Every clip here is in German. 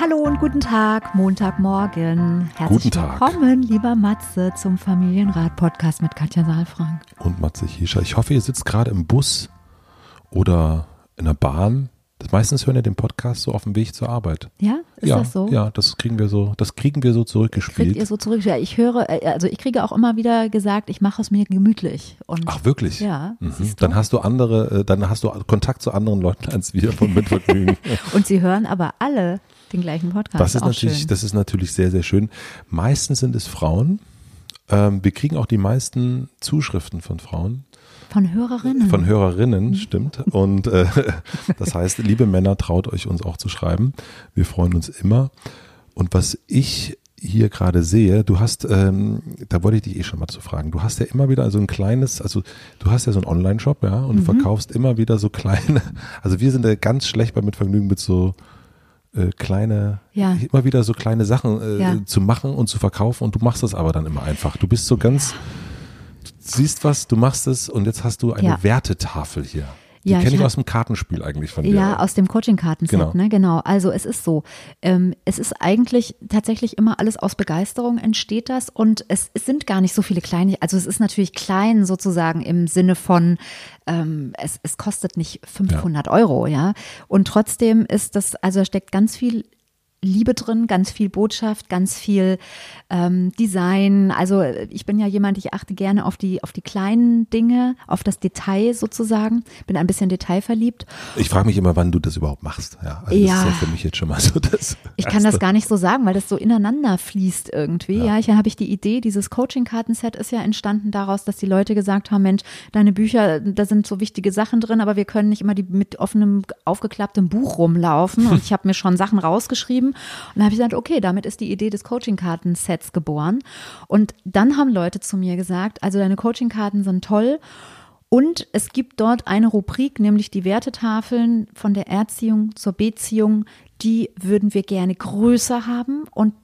Hallo und guten Tag, Montagmorgen. Herzlich Guten Tag. willkommen, lieber Matze, zum Familienrat-Podcast mit Katja Saalfrank. Und Matze Hirscher. Ich hoffe, ihr sitzt gerade im Bus oder in der Bahn. Meistens hören ja den Podcast so auf dem Weg zur Arbeit. Ja, ist ja, das so? Ja, das kriegen wir so, das kriegen wir so zurückgespielt. Kriegt ihr so zurück? Ja, ich höre, äh, also ich kriege auch immer wieder gesagt, ich mache es mir gemütlich. Und Ach wirklich? Ja, Mhm. Dann hast du andere, äh, dann hast du Kontakt zu anderen Leuten als wir von Mitvergnügen. Und sie hören aber alle den gleichen Podcast. Das ist auch natürlich, schön. das ist natürlich sehr, sehr schön. Meistens sind es Frauen. Ähm, wir kriegen auch die meisten Zuschriften von Frauen, Von Hörerinnen. von Hörerinnen, stimmt. Und äh, das heißt, liebe Männer, traut euch uns auch zu schreiben. Wir freuen uns immer. Und was ich hier gerade sehe, du hast, ähm, da wollte ich dich eh schon mal zu fragen, du hast ja immer wieder so ein kleines, also du hast ja so einen Online-Shop, ja, und du verkaufst immer wieder so kleine, also wir sind ja ganz schlecht bei Mitvergnügen mit so äh, kleine, Ja. immer wieder so kleine Sachen äh, Ja. zu machen und zu verkaufen und du machst das aber dann immer einfach. Du bist so ganz, du siehst was, du machst es und jetzt hast du eine. Wertetafel hier. Die Ja, kenne ich ich aus dem Kartenspiel eigentlich von dir. Ja, aus dem Coaching-Kartenset, Genau. ne? Genau. Also es ist so. Ähm, es ist eigentlich tatsächlich immer alles aus Begeisterung entsteht das und es, es sind gar nicht so viele kleine, also es ist natürlich klein sozusagen im Sinne von, ähm, es, es kostet nicht 500 Euro, ja. Und trotzdem ist das, also da steckt ganz viel Liebe drin, ganz viel Botschaft, ganz viel ähm, Design. Also ich bin ja jemand, ich achte gerne auf die auf die kleinen Dinge, auf das Detail sozusagen. Bin ein bisschen detailverliebt. Ich frage mich immer, wann du das überhaupt machst. Ja, also das Ja. ist ja für mich jetzt schon mal so das. Ich kann das gar nicht so sagen, weil das so ineinander fließt irgendwie. Ja, ich habe ich die Idee, dieses Coaching-Kartenset ist ja entstanden daraus, dass die Leute gesagt haben, Mensch, deine Bücher, da sind so wichtige Sachen drin, aber wir können nicht immer die mit offenem, aufgeklapptem Buch rumlaufen. Und ich habe mir schon Sachen rausgeschrieben und dann habe ich gesagt, okay, damit ist die Idee des Coaching-Kartensets geboren. Und dann haben Leute zu mir gesagt, also deine Coaching-Karten sind toll. Und es gibt dort eine Rubrik, nämlich die Wertetafeln von der Erziehung zur Beziehung. Die würden wir gerne größer haben und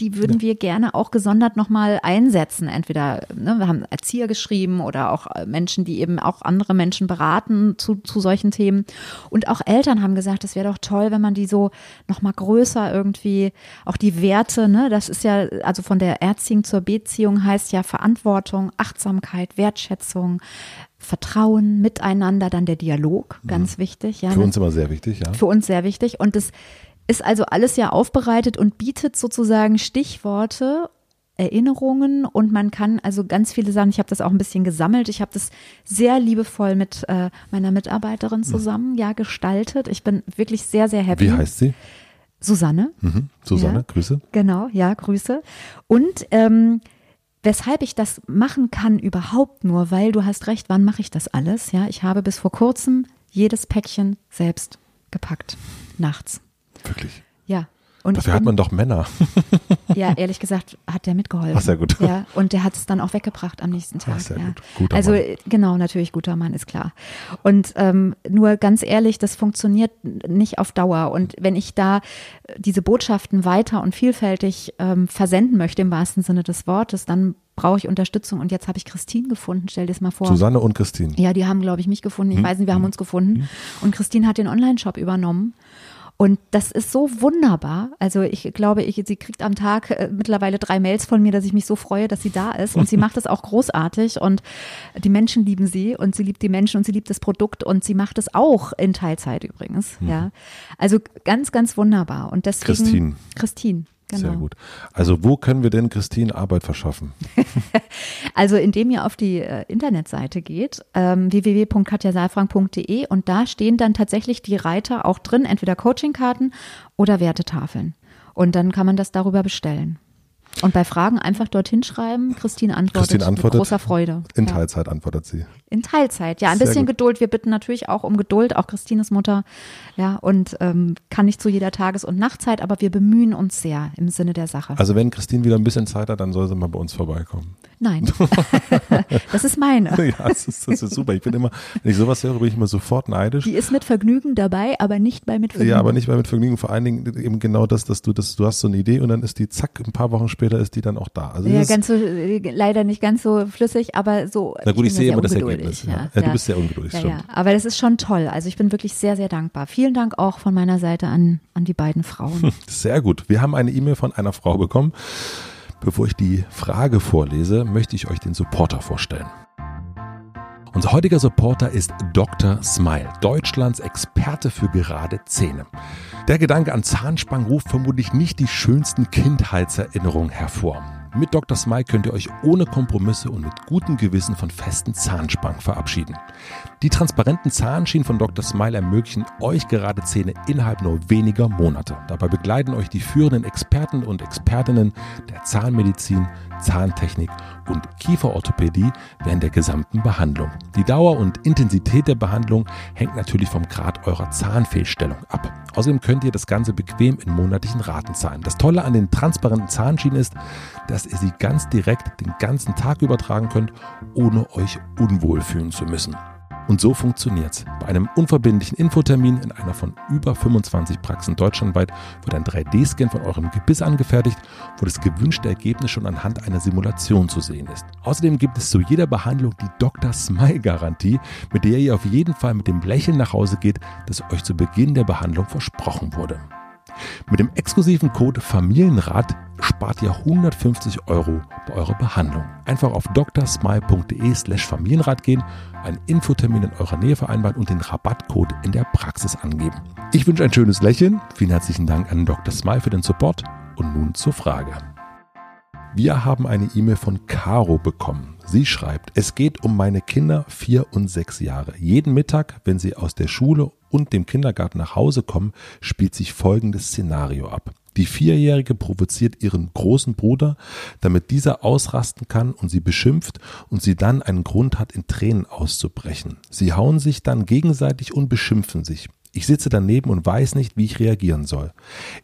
die würden wir gerne auch gesondert nochmal einsetzen. Entweder, ne, wir haben Erzieher geschrieben oder auch äh, Menschen, die eben auch andere Menschen beraten zu, zu solchen Themen. Und auch Eltern haben gesagt, es wäre doch toll, wenn man die so nochmal größer irgendwie, auch die Werte, ne, das ist ja, also von der Erziehung zur Beziehung heißt ja Verantwortung, Achtsamkeit, Wertschätzung, Vertrauen, Miteinander, dann der Dialog, ganz wichtig. Ja, Für ne? uns immer sehr wichtig, ja. für uns sehr wichtig. Und das ist also alles ja aufbereitet und bietet sozusagen Stichworte, Erinnerungen und man kann also ganz viele Sachen, ich habe das auch ein bisschen gesammelt, ich habe das sehr liebevoll mit äh, meiner Mitarbeiterin zusammen ja gestaltet. Ich bin wirklich sehr, sehr happy. Wie heißt sie? Susanne. Mhm. Susanne, Ja. Grüße. Genau, ja, Grüße. Und ähm, weshalb ich das machen kann überhaupt nur, weil du hast recht, wann mache ich das alles? Ja, ich habe bis vor kurzem jedes Päckchen selbst gepackt, nachts. Wirklich. Ja. Und Dafür hat man doch Männer. ja, ehrlich gesagt, hat der mitgeholfen. Ach, sehr gut. Ja, und der hat es dann auch weggebracht am nächsten Tag. sehr ja. gut. Guter also Mann. genau, natürlich guter Mann, ist klar. Und ähm, nur ganz ehrlich, das funktioniert nicht auf Dauer. Und wenn ich da diese Botschaften weiter und vielfältig ähm, versenden möchte, im wahrsten Sinne des Wortes, dann brauche ich Unterstützung. Und jetzt habe ich Christine gefunden, stell dir das mal vor. Susanne und Christine. Ja, die haben, glaube ich, mich gefunden. Ich Hm? weiß nicht, wir haben uns gefunden. Und Christine hat den Online-Shop übernommen. Und das ist so wunderbar. Also ich glaube, ich, sie kriegt am Tag äh, mittlerweile drei Mails von mir, dass ich mich so freue, dass sie da ist. Und sie macht es auch großartig. Und die Menschen lieben sie und sie liebt die Menschen und sie liebt das Produkt und sie macht es auch in Teilzeit übrigens. Ja, also ganz, ganz wunderbar. Und deswegen Christine. Christine. Genau. Sehr gut. Also wo können wir denn Christine Arbeit verschaffen? Also indem ihr auf die äh, Internetseite geht, ähm, www.katjasaalfrank.de und da stehen dann tatsächlich die Reiter auch drin, entweder Coachingkarten oder Wertetafeln. Und dann kann man das darüber bestellen. Und bei Fragen einfach dorthin schreiben. Christine antwortet, Christine antwortet mit großer Freude. In ja. Teilzeit antwortet sie. In Teilzeit, ja. Ein Sehr bisschen gut. Geduld. Wir bitten natürlich auch um Geduld, auch Christines Mutter. Ja, und ähm, kann nicht zu jeder Tages- und Nachtzeit, aber wir bemühen uns sehr im Sinne der Sache. Also wenn Christine wieder ein bisschen Zeit hat, dann soll sie mal bei uns vorbeikommen. Nein, das ist meine. ja, das ist, das ist super. Ich bin immer, wenn ich sowas höre, bin ich immer sofort neidisch. Die ist mit Vergnügen dabei, aber nicht bei Mitvergnügen. Ja, aber nicht mehr mit Vergnügen. Vor allen Dingen eben genau das, dass du das, du hast so eine Idee und dann ist die zack, ein paar Wochen später ist die dann auch da. Also Ja, ganz so, äh, leider nicht ganz so flüssig, aber so. na gut, ich, bin sehe immer das Ergebnis. Ja. Ja, du bist sehr ungeduldig, ja, stimmt. ja, aber das ist schon toll. Also ich bin wirklich sehr, sehr dankbar. Vielen Dank auch von meiner Seite an, an die beiden Frauen. Sehr gut. Wir haben eine E-Mail von einer Frau bekommen. Bevor ich die Frage vorlese, möchte ich euch den Supporter vorstellen. Unser heutiger Supporter ist Dr. Smile, Deutschlands Experte für gerade Zähne. Der Gedanke an Zahnspangen ruft vermutlich nicht die schönsten Kindheitserinnerungen hervor. Mit Dr. Smile könnt ihr euch ohne Kompromisse und mit gutem Gewissen von festen Zahnspangen verabschieden. Die transparenten Zahnschienen von Dr. Smile ermöglichen euch gerade Zähne innerhalb nur weniger Monate. Dabei begleiten euch die führenden Experten und Expertinnen der Zahnmedizin, Zahntechnik und Kieferorthopädie während der gesamten Behandlung. Die Dauer und Intensität der Behandlung hängt natürlich vom Grad eurer Zahnfehlstellung ab. Außerdem könnt ihr das Ganze bequem in monatlichen Raten zahlen. Das Tolle an den transparenten Zahnschienen ist, dass ihr sie ganz direkt den ganzen Tag übertragen könnt, ohne euch unwohl fühlen zu müssen. Und so funktioniert's. Bei einem unverbindlichen Infotermin in einer von über 25 Praxen deutschlandweit wird ein 3D-Scan von eurem Gebiss angefertigt, wo das gewünschte Ergebnis schon anhand einer Simulation zu sehen ist. Außerdem gibt es zu jeder Behandlung die Dr. Smile-Garantie, mit der ihr auf jeden Fall mit dem Lächeln nach Hause geht, das euch zu Beginn der Behandlung versprochen wurde. Mit dem exklusiven Code Familienrat spart ihr 150 Euro bei eurer Behandlung. Einfach auf drsmile.de slash Familienrat gehen, einen Infotermin in eurer Nähe vereinbaren und den Rabattcode in der Praxis angeben. Ich wünsche ein schönes Lächeln. Vielen herzlichen Dank an Dr. Smile für den Support. Und nun zur Frage. Wir haben eine E-Mail von Caro bekommen. Sie schreibt, es geht um meine Kinder vier und sechs Jahre. Jeden Mittag, wenn sie aus der Schule und dem Kindergarten nach Hause kommen, spielt sich folgendes Szenario ab. Die Vierjährige provoziert ihren großen Bruder, damit dieser ausrasten kann und sie beschimpft und sie dann einen Grund hat, in Tränen auszubrechen. Sie hauen sich dann gegenseitig und beschimpfen sich. Ich sitze daneben und weiß nicht, wie ich reagieren soll.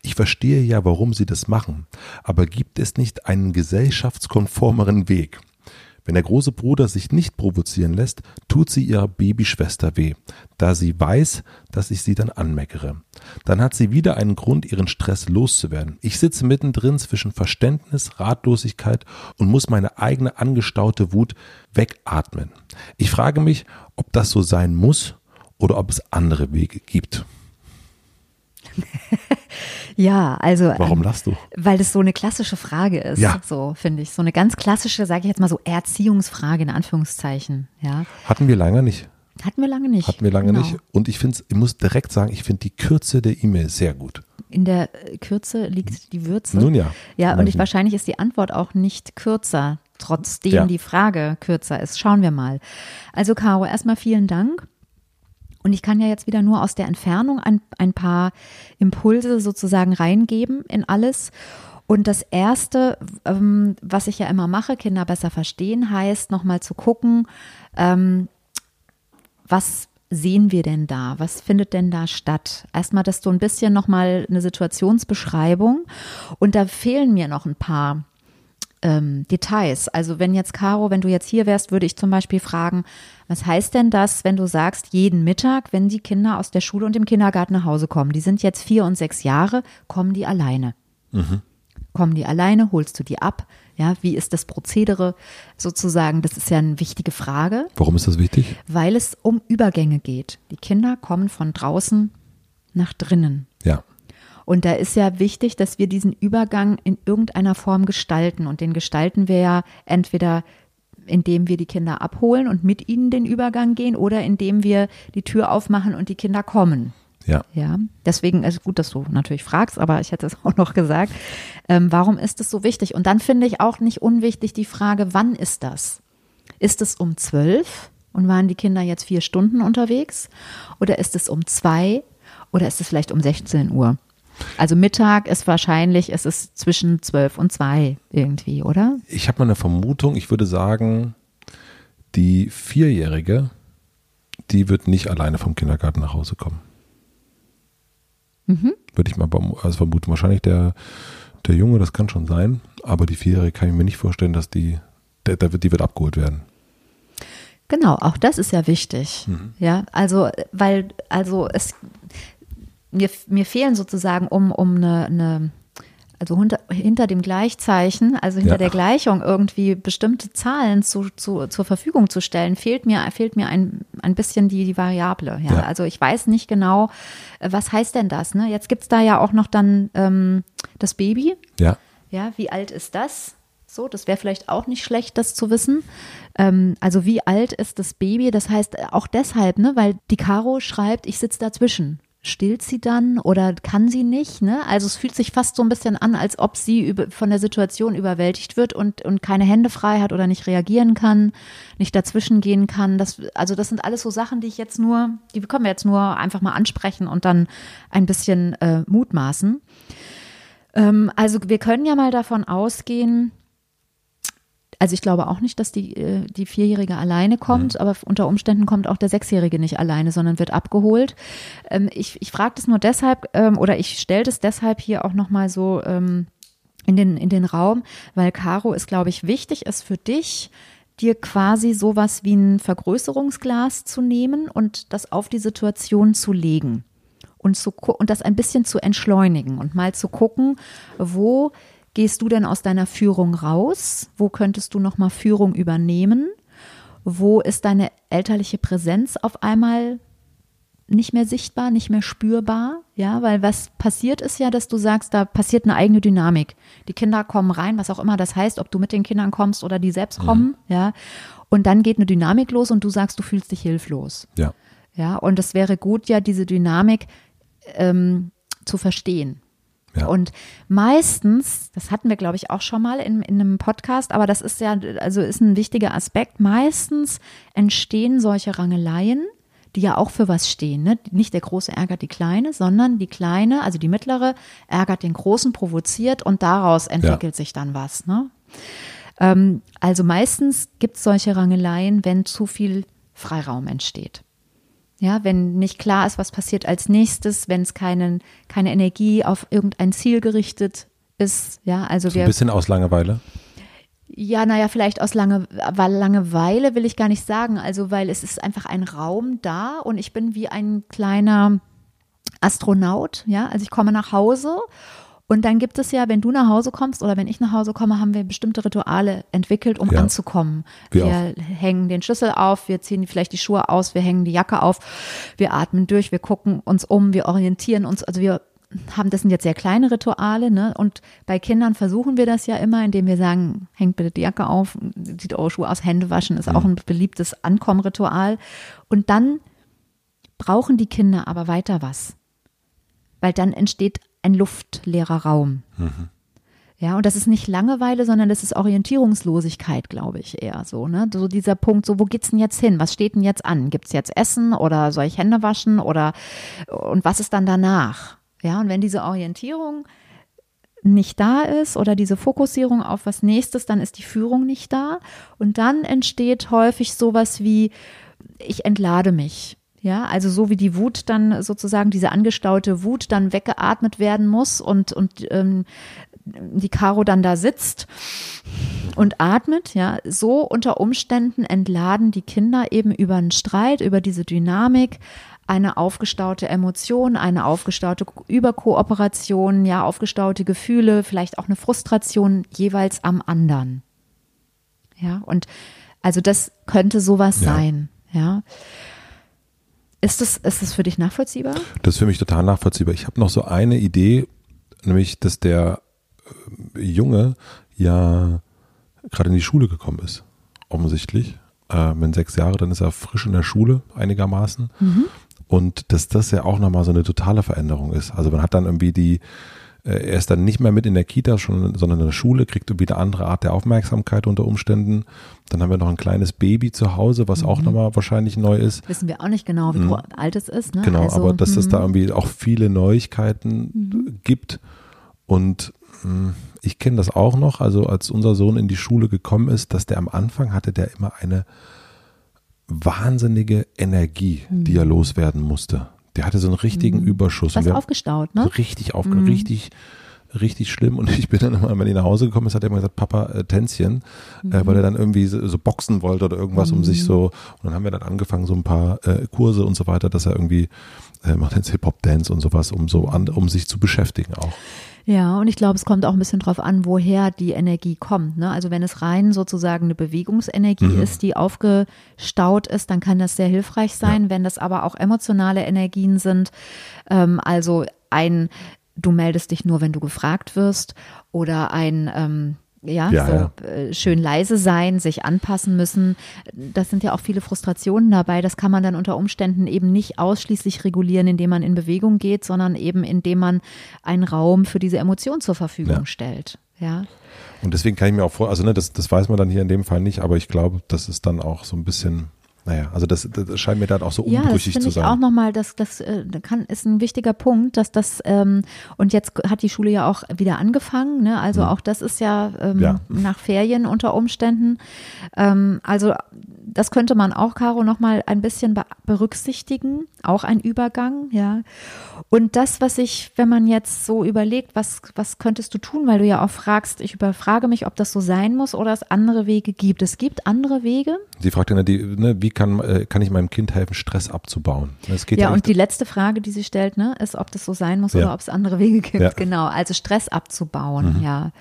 Ich verstehe ja, warum sie das machen, aber gibt es nicht einen gesellschaftskonformeren Weg? Wenn der große Bruder sich nicht provozieren lässt, tut sie ihrer Babyschwester weh, da sie weiß, dass ich sie dann anmeckere. Dann hat sie wieder einen Grund, ihren Stress loszuwerden. Ich sitze mittendrin zwischen Verständnis, Ratlosigkeit und muss meine eigene angestaute Wut wegatmen. Ich frage mich, ob das so sein muss oder ob es andere Wege gibt. Ja, also. Warum ähm, lachst du? Weil das so eine klassische Frage ist, Ja. so finde ich. So eine ganz klassische, sage ich jetzt mal so, Erziehungsfrage in Anführungszeichen. Ja. Hatten wir lange nicht. Hatten wir lange nicht. Hatten wir lange Genau. nicht. Und ich finde, ich muss direkt sagen, ich finde die Kürze der E-Mail sehr gut. In der äh, Kürze liegt die Würze. Nun ja. Ja, und ich, wahrscheinlich ist die Antwort auch nicht kürzer, trotzdem Ja. die Frage kürzer ist. Schauen wir mal. Also, Caro, erstmal vielen Dank. Und ich kann ja jetzt wieder nur aus der Entfernung ein, ein paar Impulse sozusagen reingeben in alles. Und das Erste, ähm, was ich ja immer mache, Kinder besser verstehen, heißt nochmal zu gucken, ähm, was sehen wir denn da? Was findet denn da statt? Erstmal das so ein bisschen nochmal eine Situationsbeschreibung. Und da fehlen mir noch ein paar ähm, Details. Also wenn jetzt, Caro, wenn du jetzt hier wärst, würde ich zum Beispiel fragen, was heißt denn das, wenn du sagst, jeden Mittag, wenn die Kinder aus der Schule und dem Kindergarten nach Hause kommen, die sind jetzt vier und sechs Jahre, kommen die alleine? Kommen die alleine? Holst du die ab? Ja, wie ist das Prozedere sozusagen? Das ist ja eine wichtige Frage Warum ist das wichtig? weil es um Übergänge geht. Die Kinder kommen von draußen nach drinnen. Ja. Und da ist ja wichtig, dass wir diesen Übergang in irgendeiner Form gestalten. Und den gestalten wir ja entweder indem wir die Kinder abholen und mit ihnen den Übergang gehen oder indem wir die Tür aufmachen und die Kinder kommen. Ja. Ja, deswegen ist gut, dass du natürlich fragst, aber ich hätte es auch noch gesagt. Ähm, warum ist es so wichtig? Und dann finde ich auch nicht unwichtig die Frage, wann ist das? Ist es um zwölf und waren die Kinder jetzt vier Stunden unterwegs? Oder ist es um zwei? Oder ist es vielleicht um 16 Uhr? Also Mittag ist wahrscheinlich, es ist zwischen zwölf und zwei irgendwie, oder? Ich habe mal eine Vermutung, ich würde sagen, die Vierjährige, die wird nicht alleine vom Kindergarten nach Hause kommen. Mhm. Würde ich mal also vermuten. Wahrscheinlich der, der Junge, das kann schon sein, aber die Vierjährige kann ich mir nicht vorstellen, dass die, der, der, die wird abgeholt werden. Genau, auch das ist ja wichtig. Mhm. Ja, also, weil, also es, mir, mir fehlen sozusagen um, um eine, eine also hinter, hinter dem Gleichzeichen, also hinter Ja. der Gleichung irgendwie bestimmte Zahlen zu, zu, zur Verfügung zu stellen, fehlt mir, fehlt mir ein, ein bisschen die, die Variable. Ja? Ja. Also ich weiß nicht genau, äh, was heißt denn das? Ne? Jetzt gibt's da ja auch noch dann ähm, das Baby. Ja, Ja, wie alt ist das? So, das wäre vielleicht auch nicht schlecht, das zu wissen. Ähm, also wie alt ist das Baby? Das heißt auch deshalb, ne, weil die Caro schreibt, ich sitze dazwischen. Stillt sie dann oder kann sie nicht? Ne? Also es fühlt sich fast so ein bisschen an, als ob sie über, von der Situation überwältigt wird und, und keine Hände frei hat oder nicht reagieren kann, nicht dazwischen gehen kann. Das, also das sind alles so Sachen, die ich jetzt nur, die können wir jetzt nur einfach mal ansprechen und dann ein bisschen äh, mutmaßen. Ähm, also wir können ja mal davon ausgehen, also ich glaube auch nicht, dass die, äh, die Vierjährige alleine kommt, aber unter Umständen kommt auch der Sechsjährige nicht alleine, sondern wird abgeholt. Ähm, ich ich frage das nur deshalb ähm, oder ich stelle das deshalb hier auch nochmal so ähm, in, den, in den Raum, weil Caro es, glaube ich, wichtig ist für dich, dir quasi sowas wie ein Vergrößerungsglas zu nehmen und das auf die Situation zu legen und, zu, und das ein bisschen zu entschleunigen und mal zu gucken, wo gehst du denn aus deiner Führung raus? Wo könntest du nochmal Führung übernehmen? Wo ist deine elterliche Präsenz auf einmal nicht mehr sichtbar, nicht mehr spürbar? Ja, weil was passiert ist ja, dass du sagst, da passiert eine eigene Dynamik. Die Kinder kommen rein, was auch immer das heißt, ob du mit den Kindern kommst oder die selbst kommen, ja. Und dann geht eine Dynamik los und du sagst, du fühlst dich hilflos. ja. Ja, und es wäre gut, ja, diese Dynamik ähm, zu verstehen. Ja. Und meistens, das hatten wir, glaube ich, auch schon mal in, in einem Podcast, aber das ist ja, also ist ein wichtiger Aspekt. Meistens entstehen solche Rangeleien, die ja auch für was stehen. Ne? Nicht der Große ärgert die Kleine, sondern die Kleine, also die Mittlere, ärgert den Großen, provoziert und daraus entwickelt sich dann was. Ne? Ähm, also meistens gibt es solche Rangeleien, wenn zu viel Freiraum entsteht. Ja, wenn nicht klar ist, was passiert als nächstes, wenn es keinen, keine Energie auf irgendein Ziel gerichtet ist. Ja, also So ein wir, bisschen aus Langeweile. ja, naja, vielleicht aus Lange, weil Langeweile will ich gar nicht sagen. Also, weil es ist einfach ein Raum da und ich bin wie ein kleiner Astronaut. Ja, also ich komme nach Hause und dann gibt es ja, wenn du nach Hause kommst oder wenn ich nach Hause komme, haben wir bestimmte Rituale entwickelt, um Ja. anzukommen. Wir wir hängen den Schlüssel auf, wir ziehen vielleicht die Schuhe aus, wir hängen die Jacke auf, wir atmen durch, wir gucken uns um, wir orientieren uns, also wir haben, das sind jetzt sehr kleine Rituale, ne? Und bei Kindern versuchen wir das ja immer, indem wir sagen, hängt bitte die Jacke auf, zieht eure Schuhe aus, Hände waschen ist auch ein beliebtes Ankommenritual. Und dann brauchen die Kinder aber weiter was. Weil dann entsteht ein luftleerer Raum. Ja, und das ist nicht Langeweile, sondern das ist Orientierungslosigkeit, glaube ich, eher so, ne? So dieser Punkt, so, wo geht's denn jetzt hin? Was steht denn jetzt an? Gibt's jetzt Essen oder soll ich Hände waschen oder, und was ist dann danach? Ja, und wenn diese Orientierung nicht da ist oder diese Fokussierung auf was nächstes, dann ist die Führung nicht da. Und dann entsteht häufig sowas wie, ich entlade mich. Ja, also so wie die Wut dann sozusagen, diese angestaute Wut dann weggeatmet werden muss und, und ähm, die Caro dann da sitzt und atmet, ja, so unter Umständen entladen die Kinder eben über einen Streit, über diese Dynamik, eine aufgestaute Emotion, eine aufgestaute Überkooperation, ja, aufgestaute Gefühle, vielleicht auch eine Frustration jeweils am anderen. Ja, und also das könnte sowas Ja. sein, ja. Ist das, ist das für dich nachvollziehbar? Das ist für mich total nachvollziehbar. Ich habe noch so eine Idee, nämlich, dass der äh, Junge ja gerade in die Schule gekommen ist, offensichtlich. Äh, wenn sechs Jahre, dann ist er frisch in der Schule einigermaßen. Und dass das ja auch nochmal so eine totale Veränderung ist. Also man hat dann irgendwie die, er ist dann nicht mehr mit in der Kita, schon, sondern in der Schule, kriegt irgendwie eine andere Art der Aufmerksamkeit unter Umständen. Dann haben wir noch ein kleines Baby zu Hause, was mhm. auch nochmal wahrscheinlich neu ist. Wissen wir auch nicht genau, wie mhm. alt es ist. Ne? Genau, also, aber dass es da mhm. irgendwie auch viele Neuigkeiten mhm. gibt. Und mh, hm, ich kenne das auch noch, also als unser Sohn in die Schule gekommen ist, dass der am Anfang hatte der immer eine wahnsinnige Energie, die er mhm. loswerden musste. Der hatte so einen richtigen mhm. Überschuss. Was aufgestaut, ne? So richtig aufgestaut, mhm. richtig, richtig schlimm. Und ich bin dann immer, wenn ich nach Hause gekommen ist, hat er immer gesagt, Papa, äh, Tänzchen, mhm. äh, weil er dann irgendwie so, so, boxen wollte oder irgendwas, um sich mhm. so, und dann haben wir dann angefangen, so ein paar äh, Kurse und so weiter, dass er irgendwie äh, macht jetzt Hip-Hop-Dance und sowas, um so an, um sich zu beschäftigen auch. Ja, und ich glaube, es kommt auch ein bisschen drauf an, woher die Energie kommt. Ne? Also wenn es rein sozusagen eine Bewegungsenergie mhm. ist, die aufgestaut ist, dann kann das sehr hilfreich sein. Ja. Wenn das aber auch emotionale Energien sind, ähm, also ein du meldest dich nur, wenn du gefragt wirst oder ein ähm, ja, ja, so ja. Äh, schön leise sein, sich anpassen müssen. Das sind ja auch viele Frustrationen dabei. Das kann man dann unter Umständen eben nicht ausschließlich regulieren, indem man in Bewegung geht, sondern eben indem man einen Raum für diese Emotion zur Verfügung ja. stellt. Ja. Und deswegen kann ich mir auch vor, also ne, das, das weiß man dann hier in dem Fall nicht, aber ich glaube, das ist dann auch so ein bisschen naja, also das, das scheint mir dann auch so unbrüchig ja, das zu sein. Ich auch nochmal, das, das äh, kann, ist ein wichtiger Punkt, dass das, ähm, und jetzt hat die Schule ja auch wieder angefangen, ne? also mhm. auch das ist ja, ähm, ja, nach Ferien unter Umständen. Ähm, also das könnte man auch, Caro, nochmal ein bisschen berücksichtigen, auch ein Übergang, ja. Und das, was ich, wenn man jetzt so überlegt, was, was könntest du tun, weil du ja auch fragst, ich überfrage mich, ob das so sein muss oder es andere Wege gibt. Es gibt andere Wege. Sie fragt ja, die, ne, wie kann, äh, kann ich meinem Kind helfen, Stress abzubauen? Das geht ja, ja und die letzte Frage, die sie stellt, ne, ist, ob das so sein muss ja. oder ob es andere Wege gibt. Ja. Genau, also Stress abzubauen, mhm. ja.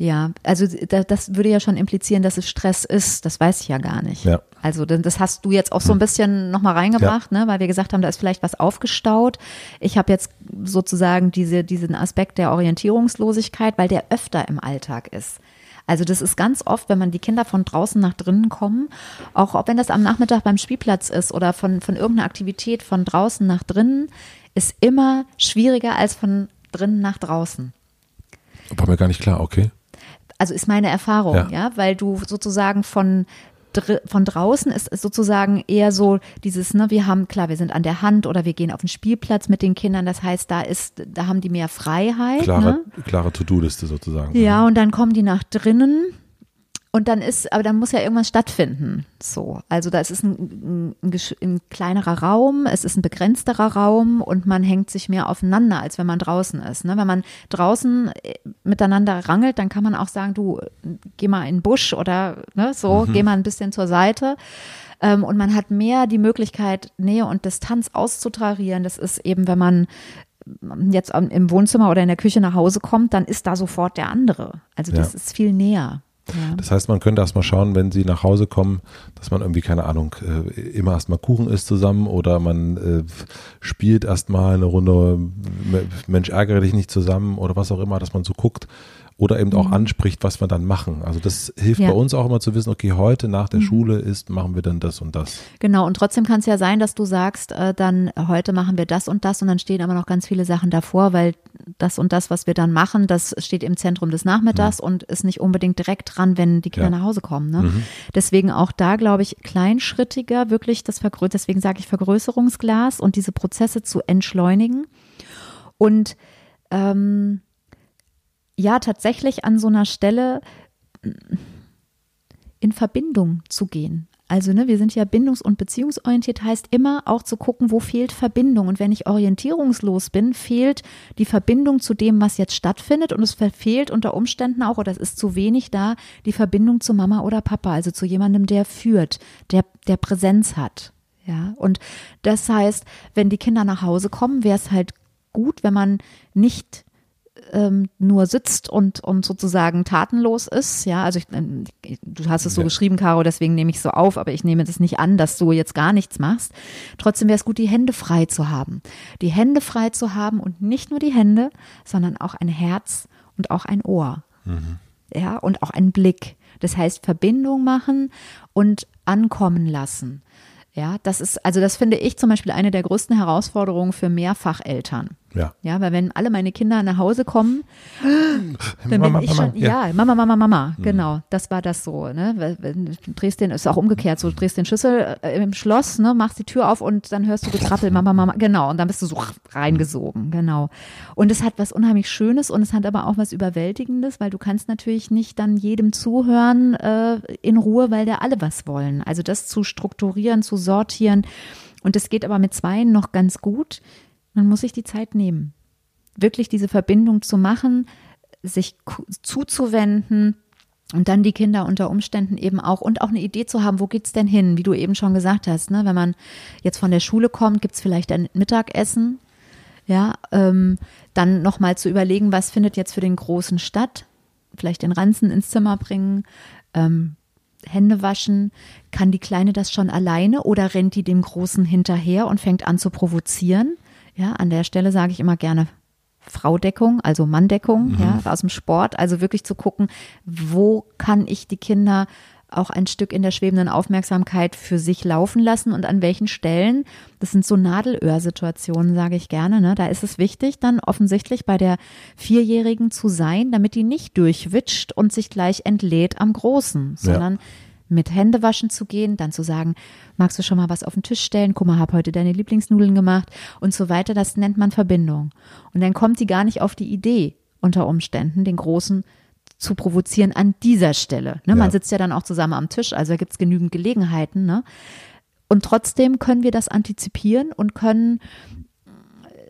Ja, also das würde ja schon implizieren, dass es Stress ist. Das weiß ich ja gar nicht. Ja. Also das hast du jetzt auch so ein hm. bisschen nochmal reingebracht, ja. ne? weil wir gesagt haben, da ist vielleicht was aufgestaut. Ich habe jetzt sozusagen diese, diesen Aspekt der Orientierungslosigkeit, weil der öfter im Alltag ist. Also das ist ganz oft, wenn man die Kinder von draußen nach drinnen kommen, auch ob wenn das am Nachmittag beim Spielplatz ist oder von, von irgendeiner Aktivität von draußen nach drinnen, ist immer schwieriger als von drinnen nach draußen. War mir gar nicht klar, okay. Also ist meine Erfahrung, ja, ja weil du sozusagen von von draußen ist es sozusagen eher so dieses, ne, wir haben, klar, wir sind an der Hand oder wir gehen auf den Spielplatz mit den Kindern, das heißt, da ist, da haben die mehr Freiheit. Klare, ne? klare To-Do-Liste sozusagen. Ja, und dann kommen die nach drinnen und dann ist, aber dann muss ja irgendwas stattfinden. So, also da ist es ein, ein, ein, kleinerer Raum, es ist ein begrenzterer Raum und man hängt sich mehr aufeinander, als wenn man draußen ist. Ne? Wenn man draußen äh, miteinander rangelt, dann kann man auch sagen, du geh mal in den Busch oder ne, so, mhm. geh mal ein bisschen zur Seite. Ähm, und man hat mehr die Möglichkeit, Nähe und Distanz auszutarieren. Das ist eben, wenn man jetzt im Wohnzimmer oder in der Küche nach Hause kommt, dann ist da sofort der andere. Also das ja. ist viel näher. Das heißt, man könnte erstmal schauen, wenn sie nach Hause kommen, dass man irgendwie, keine Ahnung, äh, immer erstmal Kuchen isst zusammen oder man äh, spielt erstmal eine Runde Mensch ärgere dich nicht zusammen oder was auch immer, dass man so guckt, oder eben auch mhm. anspricht, was wir dann machen. Also das hilft ja. bei uns auch immer zu wissen, okay, heute nach der mhm. Schule ist, machen wir dann das und das. Genau, und trotzdem kann es ja sein, dass du sagst, äh, dann heute machen wir das und das und dann stehen aber noch ganz viele Sachen davor, weil das und das, was wir dann machen, das steht im Zentrum des Nachmittags mhm. und ist nicht unbedingt direkt dran, wenn die Kinder ja. nach Hause kommen. Ne? Mhm. Deswegen auch da, glaube ich, kleinschrittiger wirklich das Vergrößerung, deswegen sage ich Vergrößerungsglas und diese Prozesse zu entschleunigen. Und ähm, ja tatsächlich an so einer Stelle in Verbindung zu gehen. Also, ne, wir sind ja bindungs- und beziehungsorientiert, heißt immer auch zu gucken, wo fehlt Verbindung. Und wenn ich orientierungslos bin, fehlt die Verbindung zu dem, was jetzt stattfindet. Und es fehlt unter Umständen auch, oder es ist zu wenig da, die Verbindung zu Mama oder Papa, also zu jemandem, der führt, der, der Präsenz hat. Ja, und das heißt, wenn die Kinder nach Hause kommen, wäre es halt gut, wenn man nicht ähm, nur sitzt und, und sozusagen tatenlos ist. Ja, also ich, ähm, du hast es so ja. geschrieben, Caro, deswegen nehme ich so auf, aber ich nehme das nicht an, dass du jetzt gar nichts machst. Trotzdem wäre es gut, die Hände frei zu haben. Die Hände frei zu haben und nicht nur die Hände, sondern auch ein Herz und auch ein Ohr. Mhm. Ja, und auch ein Blick. Das heißt, Verbindung machen und ankommen lassen. Ja, das ist, also das finde ich zum Beispiel eine der größten Herausforderungen für Mehrfacheltern. Ja. Ja, weil wenn alle meine Kinder nach Hause kommen, dann Mama, bin ich Mama, schon, ja. ja, Mama, Mama, Mama, genau, das war das so, ne, du drehst den, ist auch umgekehrt, so, du drehst den Schlüssel äh, im Schloss, ne, machst die Tür auf und dann hörst du Getrappel, Mama, Mama, genau, und dann bist du so reingesogen, genau. Und es hat was unheimlich Schönes und es hat aber auch was Überwältigendes, weil du kannst natürlich nicht dann jedem zuhören äh, in Ruhe, weil da alle was wollen. Also das zu strukturieren, zu sortieren und das geht aber mit zweien noch ganz gut. Man muss sich die Zeit nehmen wirklich diese Verbindung zu machen, sich zuzuwenden und dann die Kinder unter Umständen eben auch und auch eine Idee zu haben, wo geht's denn hin, wie du eben schon gesagt hast, ne? wenn man jetzt von der Schule kommt, gibt's vielleicht ein Mittagessen, ja, ähm, dann nochmal zu überlegen, was findet jetzt für den Großen statt, vielleicht den Ranzen ins Zimmer bringen, ähm, Hände waschen, kann die Kleine das schon alleine oder rennt die dem Großen hinterher und fängt an zu provozieren? Ja, an der Stelle sage ich immer gerne Fraudeckung, also Manndeckung, ja, aus dem Sport, also wirklich zu gucken, wo kann ich die Kinder auch ein Stück in der schwebenden Aufmerksamkeit für sich laufen lassen und an welchen Stellen, das sind so Nadelöhrsituationen, sage ich gerne, ne? da ist es wichtig, dann offensichtlich bei der Vierjährigen zu sein, damit die nicht durchwitscht und sich gleich entlädt am Großen, sondern mit Händewaschen zu gehen, dann zu sagen, magst du schon mal was auf den Tisch stellen? Guck mal, hab heute deine Lieblingsnudeln gemacht und so weiter. Das nennt man Verbindung. Und dann kommt die gar nicht auf die Idee, unter Umständen den Großen zu provozieren an dieser Stelle. Ne? Man Ja. sitzt ja dann auch zusammen am Tisch, also da gibt es genügend Gelegenheiten. Ne? Und trotzdem können wir das antizipieren und können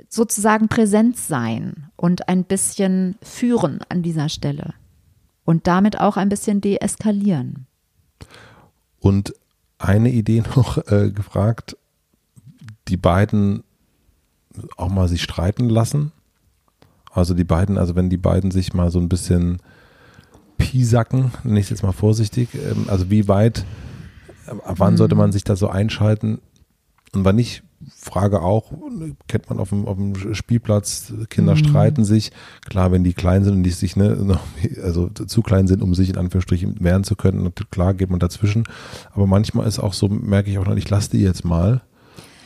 sozusagen präsent sein und ein bisschen führen an dieser Stelle. Und damit auch ein bisschen deeskalieren. Und eine Idee noch äh, gefragt, die beiden auch mal sich streiten lassen. Also die beiden, also wenn die beiden sich mal so ein bisschen piesacken, nenne ich es jetzt mal vorsichtig, ähm, also wie weit, äh, wann sollte man sich da so einschalten und wann nicht, Frage auch, kennt man auf dem, auf dem Spielplatz, Kinder streiten sich, klar, wenn die klein sind und die sich, ne, also zu klein sind, um sich in Anführungsstrichen wehren zu können, klar geht man dazwischen, aber manchmal ist auch so, merke ich auch noch, ich lasse die jetzt mal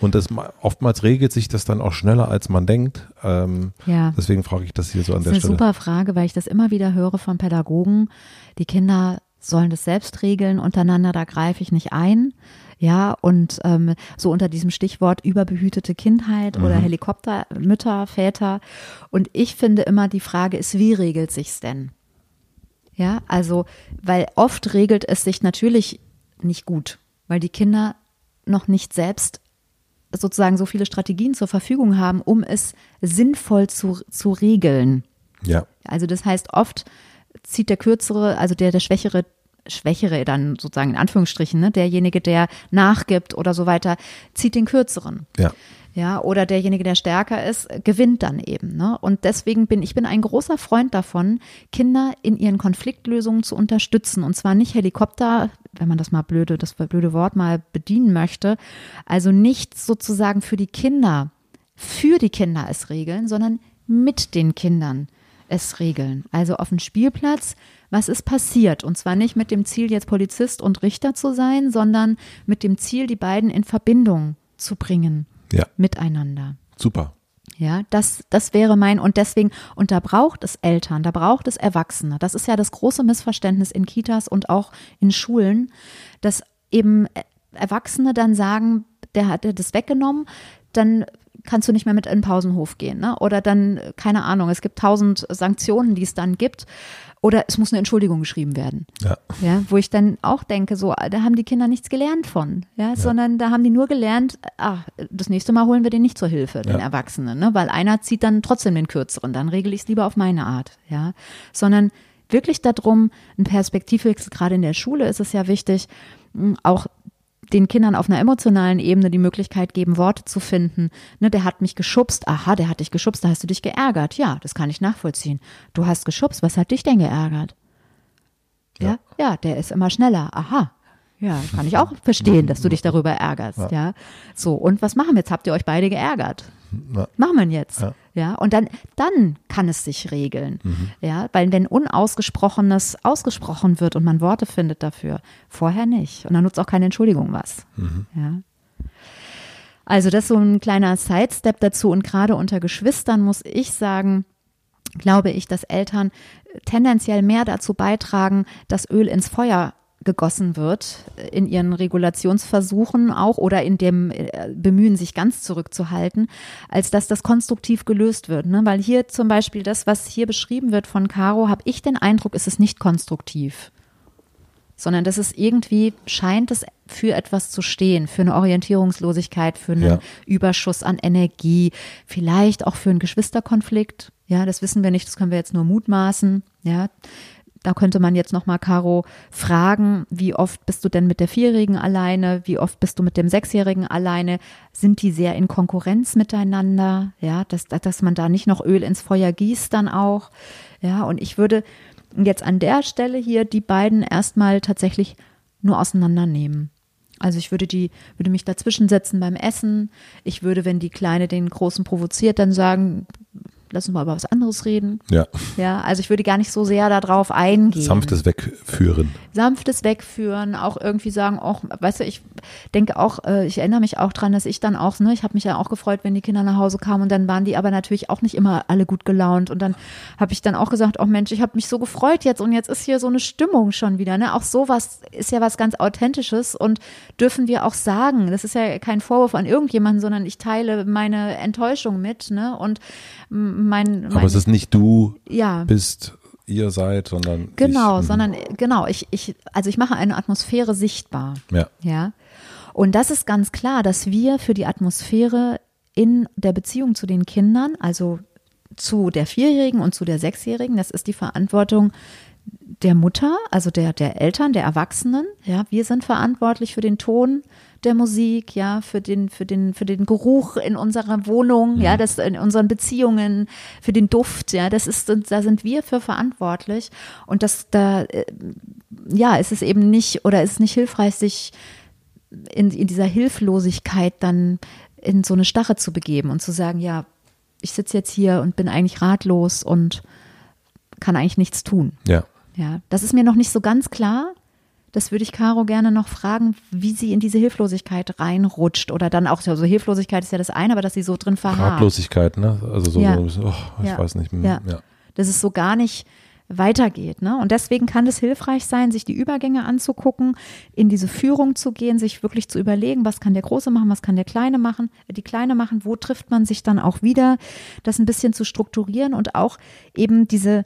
und das ma- oftmals regelt sich das dann auch schneller, als man denkt, ähm, Ja. deswegen frage ich das hier so an Das der ist eine Stelle. super Frage, weil ich das immer wieder höre von Pädagogen. Die Kinder sollen das selbst regeln untereinander, da greife ich nicht ein. Ja, und ähm, so unter diesem Stichwort überbehütete Kindheit oder Helikopter, Mütter, Väter. Und ich finde immer, die Frage ist, wie regelt sich's denn? Ja, also, weil oft regelt es sich natürlich nicht gut, weil die Kinder noch nicht selbst sozusagen so viele Strategien zur Verfügung haben, um es sinnvoll zu, zu regeln. Ja, Also das heißt, oft zieht der Kürzere, also der, der Schwächere, Schwächere dann sozusagen in Anführungsstrichen, ne, derjenige, der nachgibt oder so weiter, zieht den Kürzeren. ja, Ja, oder derjenige, der stärker ist, gewinnt dann eben. Ne? Und deswegen bin ich bin ein großer Freund davon, Kinder in ihren Konfliktlösungen zu unterstützen. Und zwar nicht Helikopter, wenn man das mal blöde, das blöde Wort mal bedienen möchte. Also nicht sozusagen für die Kinder, für die Kinder es regeln, sondern mit den Kindern es regeln. Also auf dem Spielplatz, was ist passiert? Und zwar nicht mit dem Ziel, jetzt Polizist und Richter zu sein, sondern mit dem Ziel, die beiden in Verbindung zu bringen ja, miteinander. super. Ja, das, das wäre mein, und deswegen, und da braucht es Eltern, da braucht es Erwachsene. Das ist ja das große Missverständnis in Kitas und auch in Schulen, dass eben Erwachsene dann sagen, der hat das weggenommen, dann kannst du nicht mehr mit in den Pausenhof gehen, ne? Oder dann, keine Ahnung, es gibt tausend Sanktionen, die es dann gibt. Oder es muss eine Entschuldigung geschrieben werden. Ja, Ja, wo ich dann auch denke, so, da haben die Kinder nichts gelernt von, ja, sondern da haben die nur gelernt, ach, das nächste Mal holen wir den nicht zur Hilfe, den Ja. Erwachsenen, ne, weil einer zieht dann trotzdem den kürzeren, dann regel ich es lieber auf meine Art, ja, sondern wirklich darum, ein Perspektivwechsel, gerade in der Schule ist es ja wichtig, auch den Kindern auf einer emotionalen Ebene die Möglichkeit geben, Worte zu finden. Ne, der hat mich geschubst. Aha, der hat dich geschubst, da hast du dich geärgert. Ja, das kann ich nachvollziehen. Du hast geschubst, was hat dich denn geärgert? Ja, ja, der ist immer schneller. Aha. Ja, kann ich auch verstehen, dass du dich darüber ärgerst, ja. So, und was machen wir jetzt? Habt ihr euch beide geärgert? Ja. Machen wir jetzt. Ja. Ja. und dann, dann kann es sich regeln. Ja, weil wenn Unausgesprochenes ausgesprochen wird und man Worte findet dafür, vorher nicht. Und dann nutzt auch keine Entschuldigung was. Ja. Also das ist so ein kleiner Sidestep dazu und gerade unter Geschwistern muss ich sagen, glaube ich, dass Eltern tendenziell mehr dazu beitragen, dass Öl ins Feuer gegossen wird in ihren Regulationsversuchen auch oder in dem äh, Bemühen, sich ganz zurückzuhalten, als dass das konstruktiv gelöst wird. Ne? Weil hier zum Beispiel das, was hier beschrieben wird von Caro, habe ich den Eindruck, ist es nicht konstruktiv sondern dass es irgendwie scheint es für etwas zu stehen, für eine Orientierungslosigkeit, für einen ja. Überschuss an Energie, vielleicht auch für einen Geschwisterkonflikt. Ja, das wissen wir nicht, das können wir jetzt nur mutmaßen. Ja, da könnte man jetzt noch mal Caro fragen, wie oft bist du denn mit der Vierjährigen alleine? Wie oft bist du mit dem Sechsjährigen alleine? Sind die sehr in Konkurrenz miteinander? Ja, dass, dass man da nicht noch Öl ins Feuer gießt dann auch. Ja, und ich würde jetzt an der Stelle hier die beiden erstmal tatsächlich nur auseinandernehmen. Also ich würde die, würde mich dazwischen setzen beim Essen. Ich würde, wenn die Kleine den Großen provoziert, dann sagen, lass uns mal über was anderes reden. Ja. Ja, also ich würde gar nicht so sehr darauf eingehen. Sanftes Wegführen. Sanftes Wegführen, auch irgendwie sagen, auch, weißt du, ich denke auch, äh, ich erinnere mich auch dran, dass ich dann auch, ne, ich habe mich ja auch gefreut, wenn die Kinder nach Hause kamen und dann waren die aber natürlich auch nicht immer alle gut gelaunt und dann habe ich dann auch gesagt, oh Mensch, ich habe mich so gefreut jetzt und jetzt ist hier so eine Stimmung schon wieder, ne? Auch sowas ist ja was ganz authentisches und dürfen wir auch sagen, das ist ja kein Vorwurf an irgendjemanden, sondern ich teile meine Enttäuschung mit, ne? Und mein, mein Aber es ist nicht du ja. bist, ihr seid, sondern genau, ich, sondern genau, ich, ich, also ich mache eine Atmosphäre sichtbar. Ja. Ja. Und das ist ganz klar, dass wir für die Atmosphäre in der Beziehung zu den Kindern, also zu der Vierjährigen und zu der Sechsjährigen, das ist die Verantwortung der Mutter, also der, der Eltern, der Erwachsenen. Ja, wir sind verantwortlich für den Ton der Musik, ja, für den, für den, für den Geruch in unserer Wohnung, ja, mhm. das in unseren Beziehungen, für den Duft, ja, das ist, da sind wir für verantwortlich. Und das, da, äh, ja, ist es eben nicht oder ist nicht hilfreich, sich in, in dieser Hilflosigkeit dann in so eine Starre zu begeben und zu sagen, ja, ich sitze jetzt hier und bin eigentlich ratlos und kann eigentlich nichts tun. Ja. Ja, das ist mir noch nicht so ganz klar. Das würde ich Caro gerne noch fragen, wie sie in diese Hilflosigkeit reinrutscht oder dann auch, also Hilflosigkeit ist ja das eine, aber dass sie so drin verharrt. Ratlosigkeit, ne? Also so, ja. so oh, ich ja. weiß nicht. Ja. ja. Dass es so gar nicht weitergeht. Ne? Und deswegen kann es hilfreich sein, sich die Übergänge anzugucken, in diese Führung zu gehen, sich wirklich zu überlegen, was kann der Große machen, was kann der Kleine machen, äh, die Kleine machen, wo trifft man sich dann auch wieder, das ein bisschen zu strukturieren und auch eben diese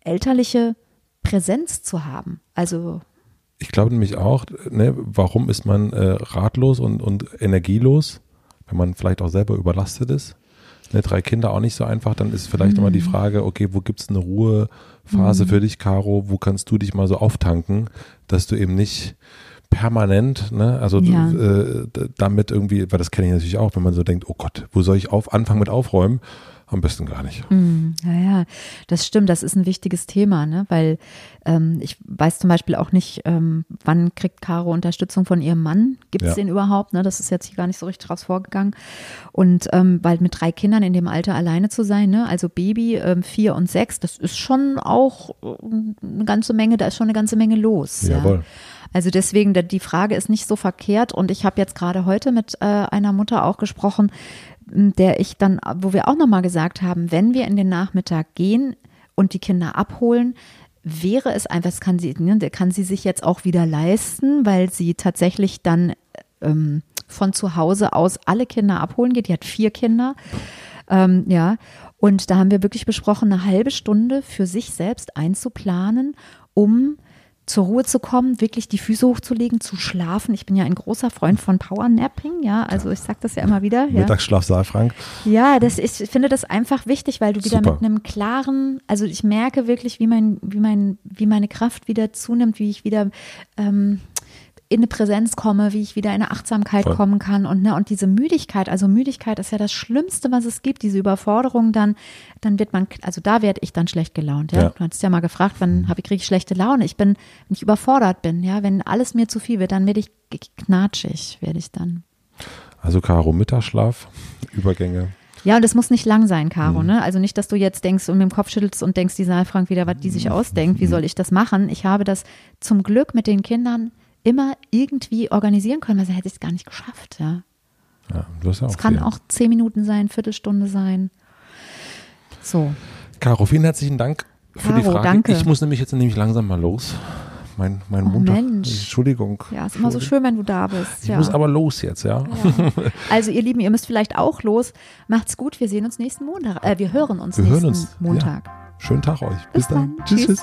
elterliche Präsenz zu haben. Also ich glaube nämlich auch, ne, warum ist man äh, ratlos und, und energielos, wenn man vielleicht auch selber überlastet ist? Ne, drei Kinder auch nicht so einfach, dann ist vielleicht mhm. immer die Frage, okay, wo gibt es eine Ruhephase mhm. für dich, Caro? Wo kannst du dich mal so auftanken, dass du eben nicht permanent, ne, also ja. äh, damit irgendwie, weil das kenne ich natürlich auch, wenn man so denkt, oh Gott, wo soll ich auf, anfangen mit aufräumen? Am besten gar nicht. Mm, ja, ja, das stimmt. Das ist ein wichtiges Thema, ne? weil ähm, ich weiß zum Beispiel auch nicht, ähm, wann kriegt Caro Unterstützung von ihrem Mann? Gibt es ja. den überhaupt? Ne? Das ist jetzt hier gar nicht so richtig raus vorgegangen. Und ähm, weil mit drei Kindern in dem Alter alleine zu sein, ne? also Baby ähm, vier und sechs, das ist schon auch äh, eine ganze Menge, da ist schon eine ganze Menge los. Jawohl. Ja? Also deswegen, die Frage ist nicht so verkehrt. Und ich habe jetzt gerade heute mit äh, einer Mutter auch gesprochen, der ich dann, wo wir auch nochmal gesagt haben, wenn wir in den Nachmittag gehen und die Kinder abholen, wäre es einfach, das kann sie, ne, kann sie sich jetzt auch wieder leisten, weil sie tatsächlich dann ähm, von zu Hause aus alle Kinder abholen geht. Die hat vier Kinder. Ähm, ja. Und da haben wir wirklich besprochen, eine halbe Stunde für sich selbst einzuplanen, um zur Ruhe zu kommen, wirklich die Füße hochzulegen, zu schlafen. Ich bin ja ein großer Freund von Powernapping, ja, also ich sage das ja immer wieder. Ja. Mittagsschlaf, Saalfrank. Ja, das ist, ich finde das einfach wichtig, weil du wieder Super. mit einem klaren, also ich merke wirklich, wie mein, wie mein, wie meine Kraft wieder zunimmt, wie ich wieder ähm, in eine Präsenz komme, wie ich wieder in eine Achtsamkeit Voll. kommen kann und ne, und diese Müdigkeit, also Müdigkeit ist ja das Schlimmste, was es gibt, diese Überforderung, dann dann wird man, also da werde ich dann schlecht gelaunt, ja. ja. Du hast ja mal gefragt, wann habe ich kriege ich schlechte Laune? Ich bin, wenn ich überfordert bin, ja, wenn alles mir zu viel wird, dann werde ich knatschig, werde ich dann. Also Caro Mittagsschlaf, Übergänge. Ja, und es muss nicht lang sein, Caro, mhm. ne? Also nicht, dass du jetzt denkst und mit dem Kopf schüttelst und denkst, die Saalfrank wieder, was die sich mhm. ausdenkt, wie mhm. soll ich das machen? Ich habe das zum Glück mit den Kindern immer irgendwie organisieren können, weil sie hätte es gar nicht geschafft, ja. Ja, du hast ja auch Es kann viel. auch zehn Minuten sein, Viertelstunde sein. So. Caro, vielen herzlichen Dank für die Caro, Frage. danke. Ich muss nämlich jetzt nämlich langsam mal los. Mein, mein Oh, Montag. Mensch. Entschuldigung. Ja, ist immer so schön, wenn du da bist. Ich ja. muss aber los jetzt, ja. Also ihr Lieben, ihr müsst vielleicht auch los. Macht's gut, wir sehen uns nächsten Montag. Äh, wir hören uns Wir hören nächsten uns, Montag. Schönen Tag euch. Bis dann. Tschüss.